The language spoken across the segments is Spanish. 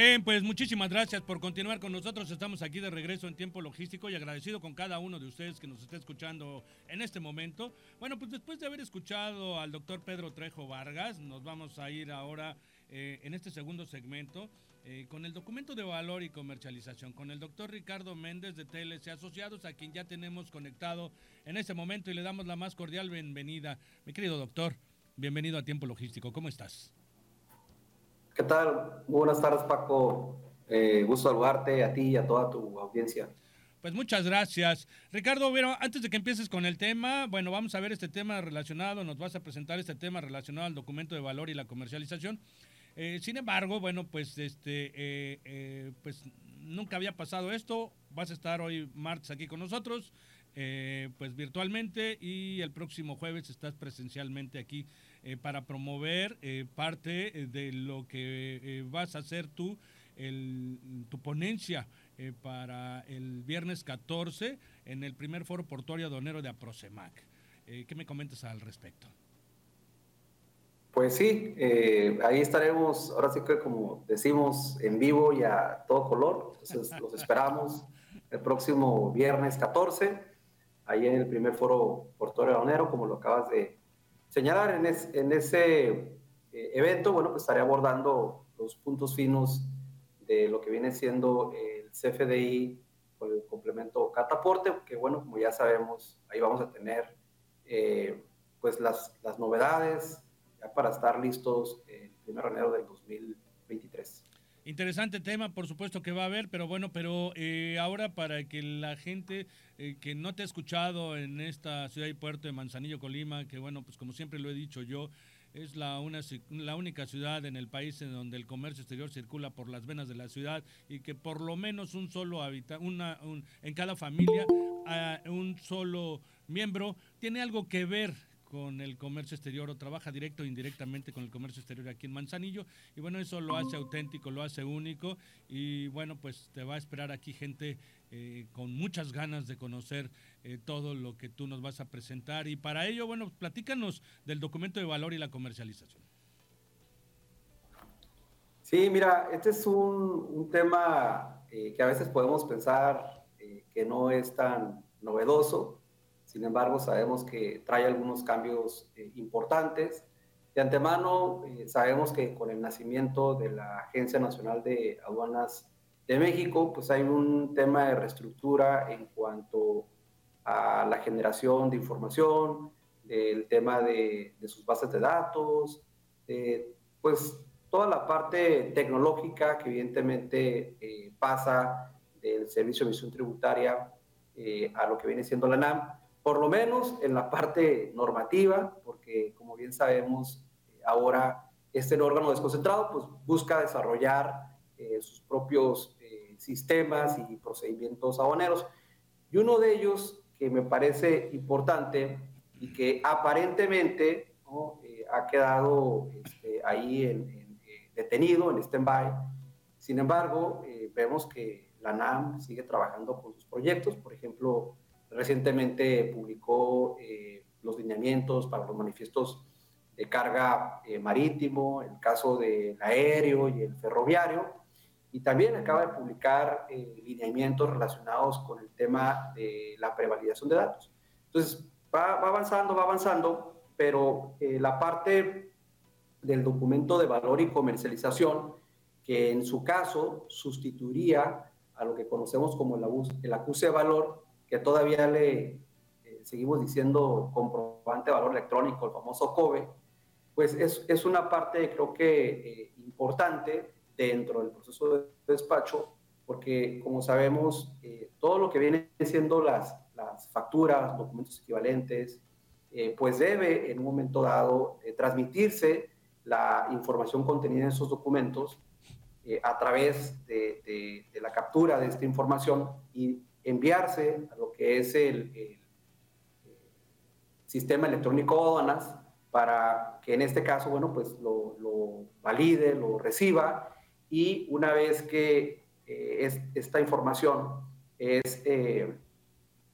Bien, pues muchísimas gracias por continuar con nosotros. Estamos aquí de regreso en tiempo logístico y agradecido con cada uno de ustedes que nos está escuchando en este momento. Bueno, pues después de haber escuchado al doctor Pedro Trejo Vargas, nos vamos a ir ahora eh, en este segundo segmento eh, con el documento de valor y comercialización, con el doctor Ricardo Méndez de TLC Asociados, a quien ya tenemos conectado en este momento y le damos la más cordial bienvenida. Mi querido doctor, bienvenido a tiempo logístico. ¿Cómo estás? ¿Qué tal? buenas tardes, Paco. Eh, gusto saludarte a ti y a toda tu audiencia. Pues muchas gracias. Ricardo, bueno, antes de que empieces con el tema, bueno, vamos a ver este tema relacionado, nos vas a presentar este tema relacionado al documento de valor y la comercialización. Eh, sin embargo, bueno, pues este, eh, pues nunca había pasado esto. Vas a estar hoy martes aquí con nosotros, pues virtualmente y el próximo jueves estás presencialmente aquí eh, para promover eh, parte eh, de lo que vas a hacer tú, tu ponencia para el viernes 14 en el primer foro portuario aduanero de Aprocemac. ¿Qué me comentas al respecto? Pues sí, ahí estaremos, ahora sí que como decimos, en vivo y a todo color. Entonces los esperamos el próximo viernes 14, ahí en el primer foro portuario aduanero, como lo acabas de, señalar en, ese eh, evento, bueno, pues estaré abordando los puntos finos de lo que viene siendo el CFDI con el complemento Cataporte, que bueno, como ya sabemos, ahí vamos a tener eh, pues las, las, novedades ya para estar listos el 1 de enero del 2023. Interesante tema, por supuesto que va a haber, pero bueno, pero eh, ahora para que la gente eh, que no te ha escuchado en esta ciudad y puerto de Manzanillo, Colima, que bueno, pues como siempre lo he dicho yo, es la, una, la única ciudad en el país en donde el comercio exterior circula por las venas de la ciudad y que por lo menos un solo habitante, una, en cada familia, un solo miembro tiene algo que ver con el comercio exterior o trabaja directo o indirectamente con el comercio exterior aquí en Manzanillo. Y bueno, eso lo hace auténtico, lo hace único. Y bueno, pues te va a esperar aquí gente eh, con muchas ganas de conocer eh, todo lo que tú nos vas a presentar. Y para ello, bueno, platícanos del documento de valor y la comercialización. Sí, mira, este es un, tema eh, que a veces podemos pensar que no es tan novedoso sin embargo, sabemos que trae algunos cambios eh, importantes. De antemano, eh, sabemos que con el nacimiento de la Agencia Nacional de Aduanas de México, pues hay un tema de reestructura en cuanto a la generación de información, del tema de, sus bases de datos, pues toda la parte tecnológica que evidentemente eh, pasa del Servicio de Emisión Tributaria a lo que viene siendo la NAM por lo menos en la parte normativa, porque como bien sabemos, eh, ahora este órgano desconcentrado pues, busca desarrollar eh, sus propios eh, sistemas y procedimientos aduaneros. Y uno de ellos que me parece importante y que aparentemente ha quedado este, ahí detenido, en stand-by, sin embargo, vemos que la NAM sigue trabajando con sus proyectos, por ejemplo, Recientemente publicó eh, los lineamientos para los manifiestos de carga eh, marítimo, el caso del aéreo y el ferroviario, y también acaba de publicar eh, lineamientos relacionados con el tema de la prevalidación de datos. Entonces, va, va avanzando, va avanzando, pero la parte del documento de valor y comercialización, que en su caso sustituiría a lo que conocemos como el, el acuse de valor, que todavía le eh, seguimos diciendo comprobante de valor electrónico, el famoso COBE, pues es, es una parte creo que eh, importante dentro del proceso de despacho, porque como sabemos, eh, todo lo que viene siendo las, las facturas, documentos equivalentes, pues debe en un momento dado transmitirse la información contenida en esos documentos a través de, de, de, la captura de esta información y enviarse a lo que es el, sistema electrónico de aduanas para que en este caso, bueno, pues lo, valide, lo reciba y una vez que eh, es, esta información es eh,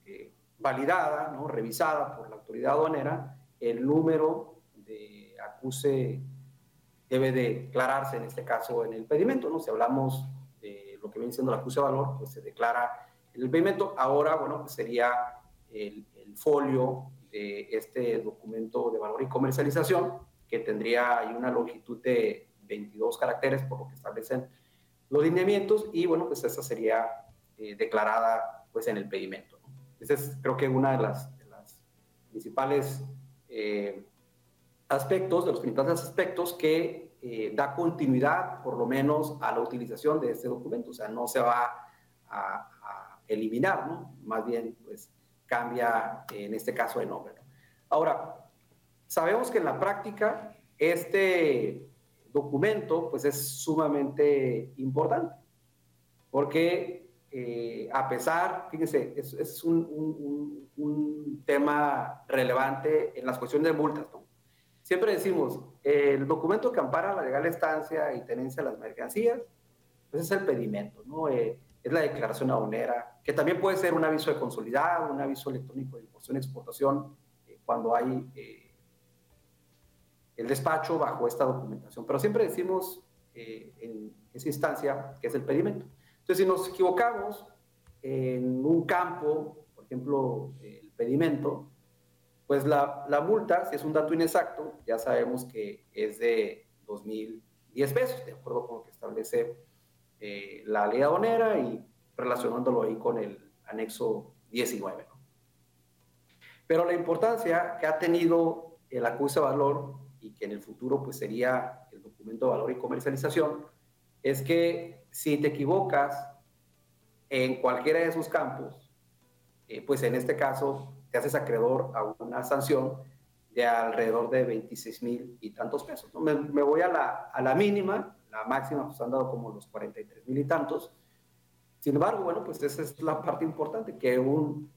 eh, validada, ¿no? revisada por la autoridad aduanera, el número de acuse debe declararse en este caso en el pedimento, ¿no? Si hablamos de lo que viene siendo el acuse de valor, pues se declara el pedimento. Ahora, bueno, pues sería el, folio de este documento de valor y comercialización, que tendría ahí una longitud de 22 caracteres, por lo que establecen los lineamientos, y bueno, pues esa sería eh, declarada pues en el pedimento. Ese es creo que una de las, principales eh, aspectos, de los principales aspectos que eh, da continuidad por lo menos a la utilización de este documento, o sea, no se va a eliminar, ¿no? Más bien, pues cambia en este caso de nombre. Ahora, sabemos que en la práctica este documento pues es sumamente importante, porque eh, a pesar, fíjense, es, es un, tema relevante en las cuestiones de multas. ¿no? Siempre decimos, el documento que ampara la legal estancia y tenencia de las mercancías, pues es el pedimento, ¿no? Eh, es la declaración aduanera, que también puede ser un aviso de consolidado, un aviso electrónico de importación y exportación, eh, cuando hay eh, el despacho bajo esta documentación. Pero siempre decimos eh, en esa instancia que es el pedimento. Entonces, si nos equivocamos en un campo, por ejemplo, el pedimento, pues la, la, multa, si es un dato inexacto, ya sabemos que es de 2.010 pesos, de acuerdo con lo que establece eh, la ley aduanera y relacionándolo ahí con el anexo 19. ¿no? Pero la importancia que ha tenido el acuse de valor y que en el futuro pues sería el documento de valor y comercialización, es que si te equivocas en cualquiera de esos campos, eh, pues en este caso te haces acreedor a una sanción de alrededor de 26 mil y tantos pesos. ¿no? Me, me, voy a la, a la mínima, la máxima pues han dado como los 43 mil y tantos. Sin embargo, bueno, pues esa es la parte importante, que un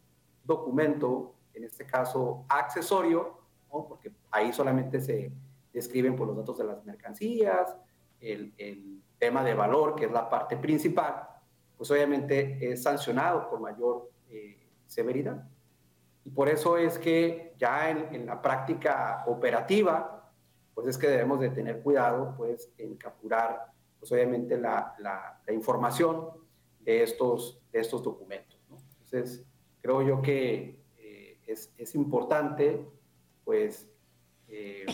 documento, en este caso accesorio, ¿no? porque ahí solamente se describen por los datos de las mercancías, el, el, tema de valor, que es la parte principal, pues obviamente es sancionado con mayor eh, severidad. Y por eso es que ya en, en, la práctica operativa, pues es que debemos de tener cuidado pues en capturar, pues obviamente la, la, la información de estos, de estos documentos. ¿no? Entonces, creo yo que eh, es, es importante pues eh,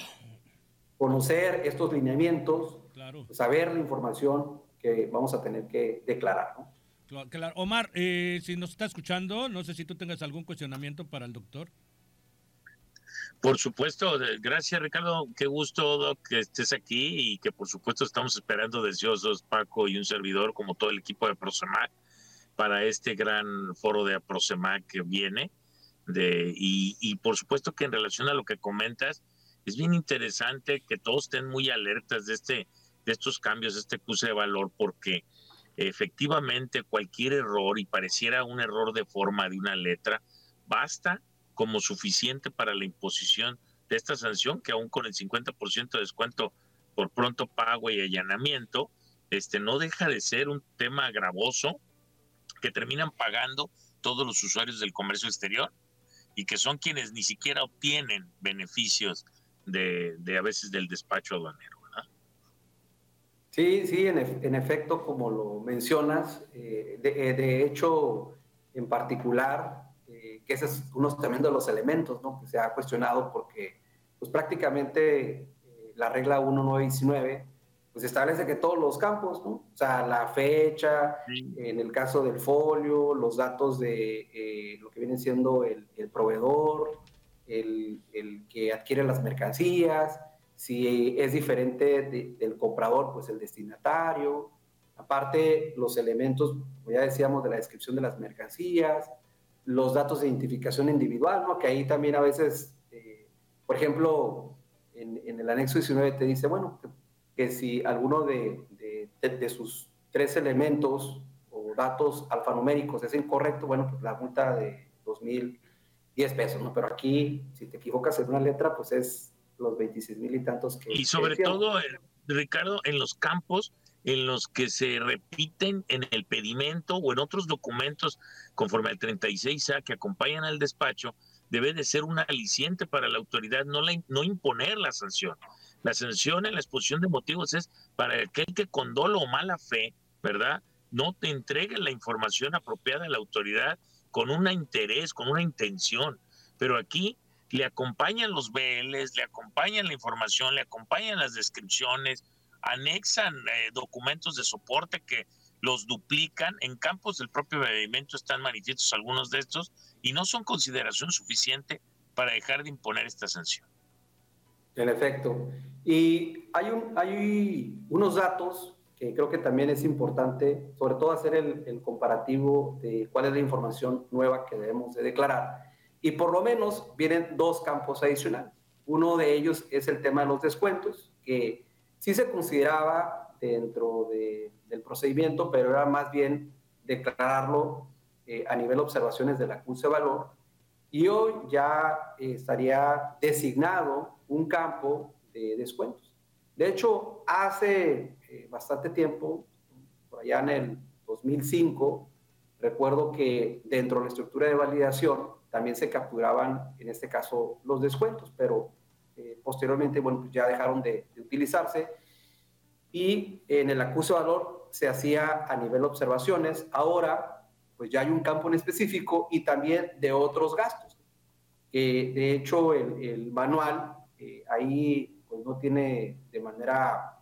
conocer estos lineamientos, claro. saber la información que vamos a tener que declarar. ¿no? Claro. Omar, eh, si nos está escuchando, no sé si tú tengas algún cuestionamiento para el doctor. Por supuesto, gracias Ricardo, qué gusto que estés aquí y que por supuesto estamos esperando deseosos Paco y un servidor como todo el equipo de Prosemac para este gran foro de Prosemac que viene. De, y, y por supuesto que en relación a lo que comentas, es bien interesante que todos estén muy alertas de, este, de estos cambios, de este cruce de valor, porque efectivamente cualquier error, y pareciera un error de forma de una letra, basta como suficiente para la imposición de esta sanción, que aún con el 50% de descuento por pronto pago y allanamiento, este, no deja de ser un tema gravoso que terminan pagando todos los usuarios del comercio exterior y que son quienes ni siquiera obtienen beneficios de, a veces del despacho aduanero. Sí, sí, en, efecto, como lo mencionas, eh, de, de, hecho, en particular, eh, que ese es uno también de los elementos ¿no? que se ha cuestionado porque pues prácticamente eh, la regla 1919 pues establece que todos los campos, ¿no? O sea, la fecha, sí. en el caso del folio, los datos de eh, lo que viene siendo el, el proveedor, el, el, que adquiere las mercancías, si es diferente de, del comprador, pues el destinatario, aparte los elementos, como ya decíamos, de la descripción de las mercancías, los datos de identificación individual, ¿no? que ahí también a veces, eh, por ejemplo, en, en, el anexo 19 te dice, bueno, que, que si alguno de, de, de, de, sus tres elementos o datos alfanuméricos es incorrecto, bueno, pues la multa de 2000 10 pesos, ¿no? Pero aquí, si te equivocas en una letra, pues es los 26 mil y tantos que... Y sobre todo, eh, Ricardo, en los campos en los que se repiten en el pedimento o en otros documentos conforme al 36A que acompañan al despacho, debe de ser un aliciente para la autoridad, no, la, no imponer la sanción. La sanción en la exposición de motivos es para aquel que con dolo o mala fe, ¿verdad? No te entregue la información apropiada a la autoridad con un interés, con una intención. Pero aquí le acompañan los BLs, le acompañan la información, le acompañan las descripciones, anexan eh, documentos de soporte que los duplican. En campos del propio pedimento están manifiestos algunos de estos y no son consideración suficiente para dejar de imponer esta sanción. En efecto. Y hay, hay unos datos que creo que también es importante, sobre todo hacer el, comparativo de cuál es la información nueva que debemos de declarar. Y por lo menos vienen dos campos adicionales. Uno de ellos es el tema de los descuentos, que sí se consideraba dentro del procedimiento, pero era más bien declararlo eh, a nivel de observaciones de la acuse de valor. Y hoy ya eh, estaría designado un campo de descuentos. De hecho, hace eh, bastante tiempo, por allá en el 2005, recuerdo que dentro de la estructura de validación también se capturaban, en este caso, los descuentos, pero eh, posteriormente, bueno, pues ya dejaron de, utilizarse y en el acuse valor se hacía a nivel observaciones. Ahora, pues ya hay un campo en específico y también de otros gastos. de hecho, el, manual eh, ahí pues no tiene de manera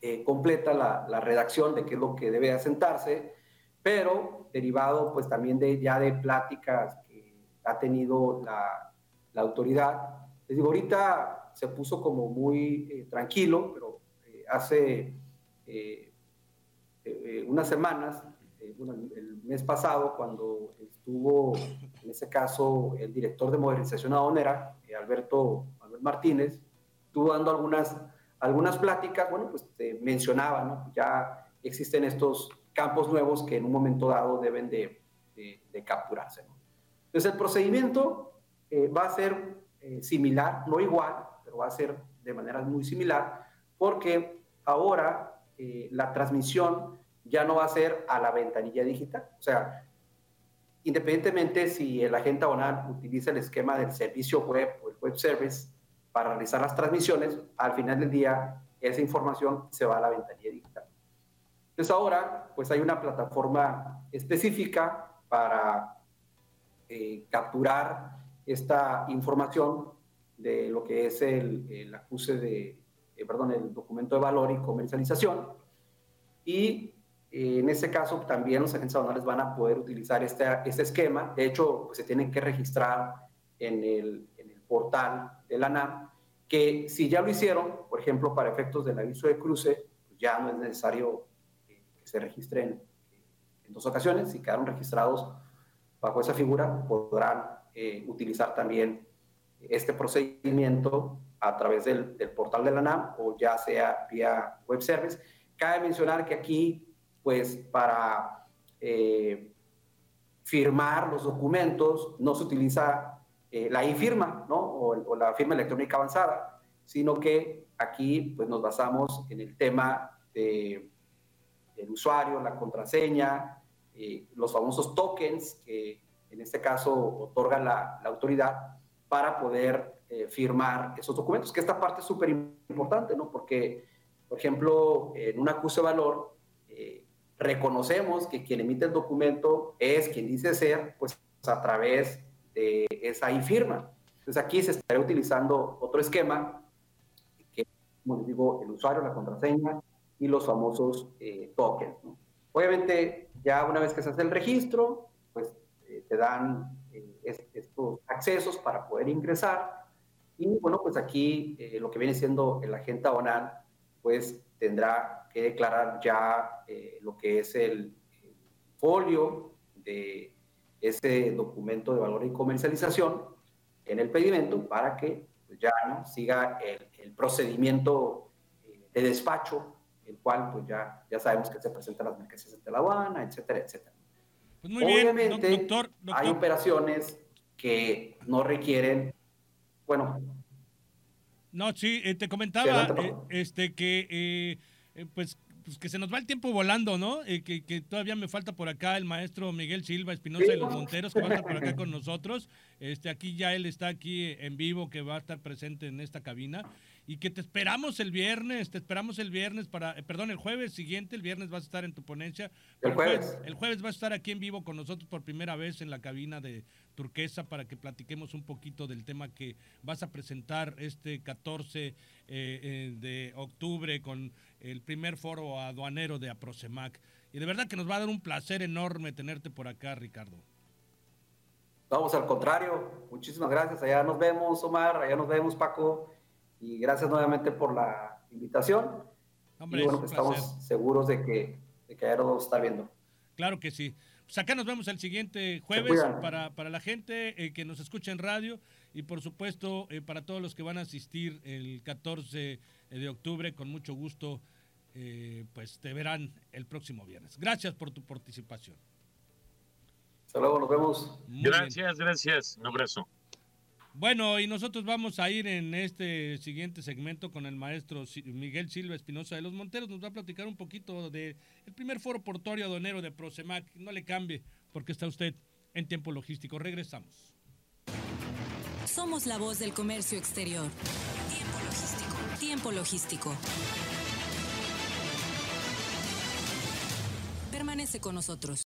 eh, completa la, redacción de qué es lo que debe asentarse, pero derivado pues también de ya de pláticas que ha tenido la autoridad, les digo, ahorita se puso como muy eh, tranquilo, pero eh, hace eh, unas semanas, el mes pasado, cuando estuvo, en ese caso, el director de modernización aduanera, Alberto Martínez, estuvo dando algunas, algunas pláticas, bueno, pues mencionaba, ¿no? Ya existen estos campos nuevos que en un momento dado deben de, capturarse. Entonces, el procedimiento va a ser eh, similar, no igual, pero va a ser de manera muy similar, porque ahora eh, la transmisión ya no va a ser a la ventanilla digital. O sea, independientemente si el agente aduanal utiliza el esquema del servicio web o el web service para realizar las transmisiones, al final del día esa información se va a la ventanilla digital. Entonces ahora, pues hay una plataforma específica para eh, capturar esta información de lo que es el, acuse de, eh, perdón, el documento de valor y comercialización. Y eh, en este caso también los agentes aduanales van a poder utilizar este, este esquema. De hecho, pues, se tienen que registrar en el, en el portal de la NAM, que si ya lo hicieron, por ejemplo, para efectos del aviso de cruce, pues, ya no es necesario que se registren en dos ocasiones. Si quedaron registrados bajo esa figura, podrán eh, utilizar también este procedimiento a través del, portal de la NAM o ya sea vía web service. Cabe mencionar que aquí, pues para eh, firmar los documentos no se utiliza eh, la e-firma ¿no? O, la firma electrónica avanzada, sino que aquí pues nos basamos en el tema de, del usuario, la contraseña, los famosos tokens que en este caso otorga la, autoridad para poder eh, firmar esos documentos, que esta parte es súper importante, ¿no? Porque, por ejemplo, en un acuse de valor, eh, reconocemos que quien emite el documento es quien dice ser, pues a través de esa firma. Entonces aquí se estaría utilizando otro esquema, que como les digo, el usuario, la contraseña y los famosos eh, tokens. ¿no? Obviamente, ya una vez que se hace el registro, dan eh, estos accesos para poder ingresar. Y bueno, pues aquí eh, lo que viene siendo el agente aduanal, pues tendrá que declarar ya eh, lo que es el, folio de ese documento de valor y comercialización en el pedimento para que pues, ya siga el, el procedimiento de despacho, el cual pues ya, ya sabemos que se presentan las mercancías ante la aduana, etcétera, etcétera. Pues Obviamente, doctor, hay operaciones que no requieren, bueno. No, sí, eh, te comentaba eh, este que eh, pues, pues, que se nos va el tiempo volando, ¿no? que, que, todavía me falta por acá el maestro Miguel Silva Espinosa de los Monteros, que va a estar por acá con nosotros. Este, aquí ya él está aquí en vivo, que va a estar presente en esta cabina y que te esperamos el viernes, te esperamos el viernes para, eh, perdón, el jueves siguiente, el viernes vas a estar en tu ponencia. El jueves. El jueves vas a estar aquí en vivo con nosotros por primera vez en la cabina de Turquesa para que platiquemos un poquito del tema que vas a presentar este 14 eh, eh, de octubre con el primer foro aduanero de Aprosemac. Y de verdad que nos va a dar un placer enorme tenerte por acá, Ricardo. Vamos al contrario, muchísimas gracias. Allá nos vemos, Omar, allá nos vemos, Paco y gracias nuevamente por la invitación. y bueno, pues estamos seguros de que, de que nos vamos a estar viendo. Claro que sí. Pues acá nos vemos el siguiente jueves para, para, la gente eh, que nos escucha en radio y por supuesto eh, para todos los que van a asistir el 14 de octubre, con mucho gusto, eh, pues te verán el próximo viernes. Gracias por tu participación. Hasta luego, nos vemos. gracias, gracias. Un abrazo. Bueno, y nosotros vamos a ir en este siguiente segmento con el maestro Miguel Silva Espinosa de los Monteros. Nos va a platicar un poquito del primer foro portuario aduanero de Prosemac. No le cambie, porque está usted en tiempo logístico. Regresamos. Somos la voz del comercio exterior. Tiempo logístico. Tiempo logístico. Permanece con nosotros.